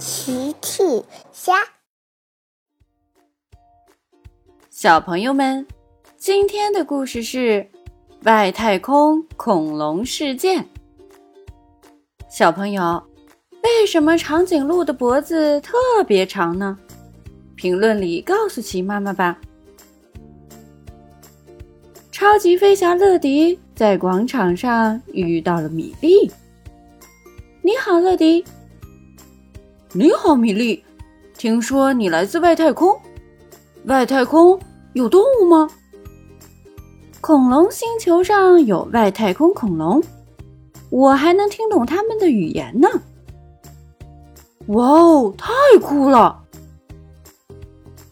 奇趣虾，小朋友们，今天的故事是外太空恐龙事件。小朋友，为什么长颈鹿的脖子特别长呢？评论里告诉奇妈妈吧。超级飞侠乐迪在广场上遇到了米莉。你好，乐迪。你好，米莉。听说你来自外太空，外太空有动物吗？恐龙星球上有外太空恐龙，我还能听懂他们的语言呢。哇哦，太酷了！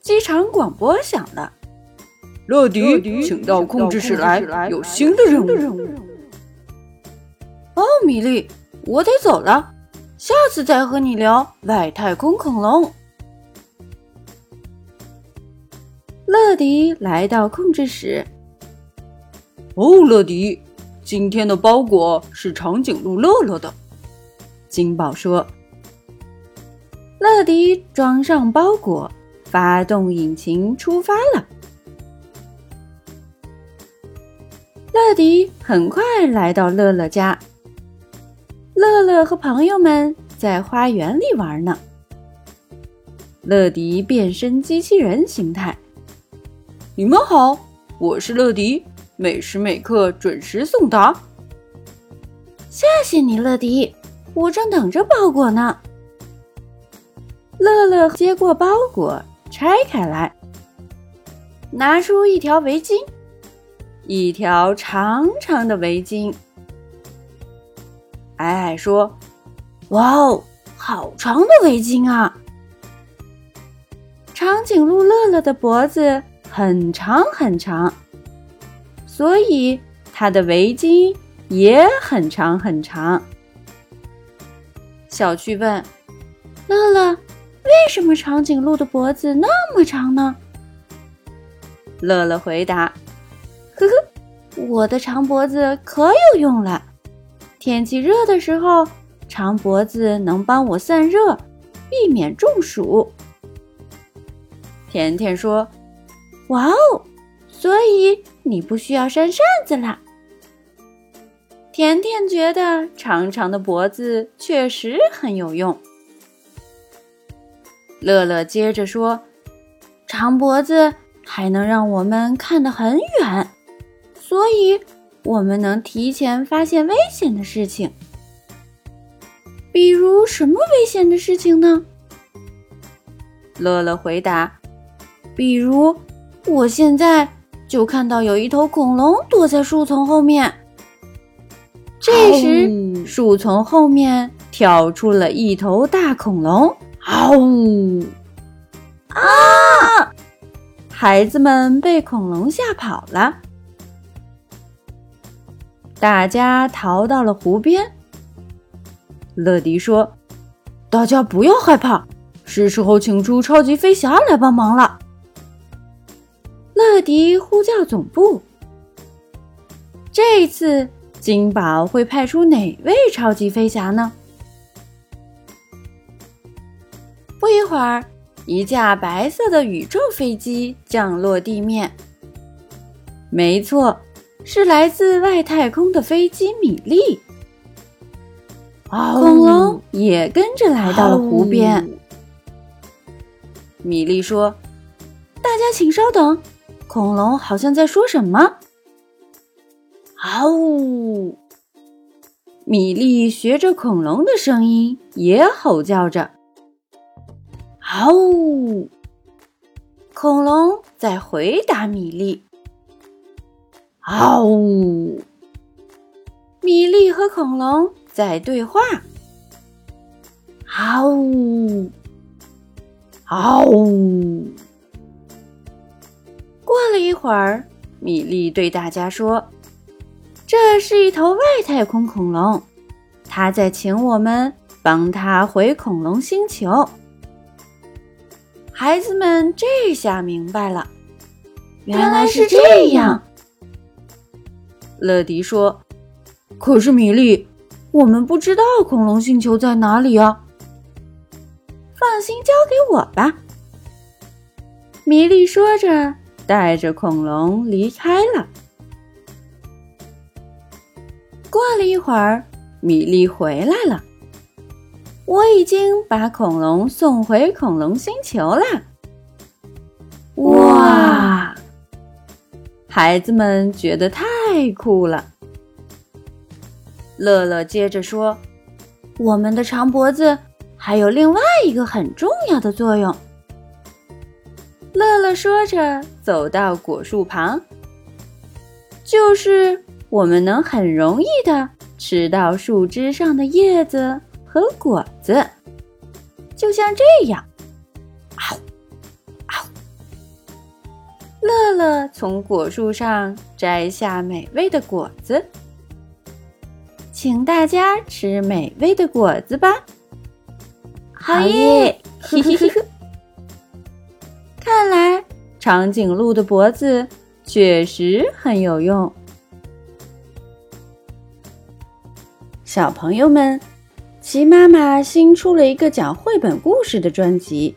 机场广播响了，乐迪，请到控制室来，有新的任务。哦，米莉，我得走了。下次再和你聊外太空恐龙。乐迪来到控制室。哦，乐迪，今天的包裹是长颈鹿乐乐的。金宝说。乐迪装上包裹，发动引擎，出发了。乐迪很快来到乐乐家。乐乐和朋友们在花园里玩呢。乐迪变身机器人形态。你们好，我是乐迪，每时每刻准时送达。谢谢你，乐迪，我正等着包裹呢。乐乐接过包裹，拆开来，拿出一条围巾，一条长长的围巾。矮矮说：“哇哦，好长的围巾啊！长颈鹿乐乐的脖子很长很长，所以它的围巾也很长很长。”小趣问：“乐乐，为什么长颈鹿的脖子那么长呢？”乐乐回答：“呵呵，我的长脖子可有用了。”天气热的时候，长脖子能帮我散热，避免中暑。甜甜说：“哇哦，所以你不需要扇扇子啦。”甜甜觉得长长的脖子确实很有用。乐乐接着说：“长脖子还能让我们看得很远，所以。”我们能提前发现危险的事情，比如什么危险的事情呢？乐乐回答：“比如，我现在就看到有一头恐龙躲在树丛后面。”这时，树丛后面跳出了一头大恐龙，嗷呜！啊！孩子们被恐龙吓跑了。大家逃到了湖边。乐迪说：“大家不要害怕，是时候请出超级飞侠来帮忙了。”乐迪呼叫总部。这一次金宝会派出哪位超级飞侠呢？不一会儿，一架白色的宇宙飞机降落地面。没错。是来自外太空的飞机米粒，恐龙也跟着来到了湖边。米粒说：“大家请稍等，恐龙好像在说什么。”嗷呜！米粒学着恐龙的声音也吼叫着：“嗷呜！”恐龙在回答米莉。嗷呜！米莉和恐龙在对话。嗷呜！嗷呜！过了一会儿，米莉对大家说：“这是一头外太空恐龙，他在请我们帮他回恐龙星球。”孩子们这下明白了，原来是这样。乐迪说：“可是米莉，我们不知道恐龙星球在哪里啊。”放心交给我吧。”米莉说着，带着恐龙离开了。过了一会儿，米莉回来了。我已经把恐龙送回恐龙星球啦！哇，孩子们觉得太太酷了。乐乐接着说：“我们的长脖子还有另外一个很重要的作用。”乐乐说着，走到果树旁，就是我们能很容易的吃到树枝上的叶子和果子，就像这样。乐乐从果树上摘下美味的果子，请大家吃美味的果子吧。好耶！嘿嘿嘿。看来长颈鹿的脖子确实很有用。小朋友们，齐妈妈新出了一个讲绘本故事的专辑，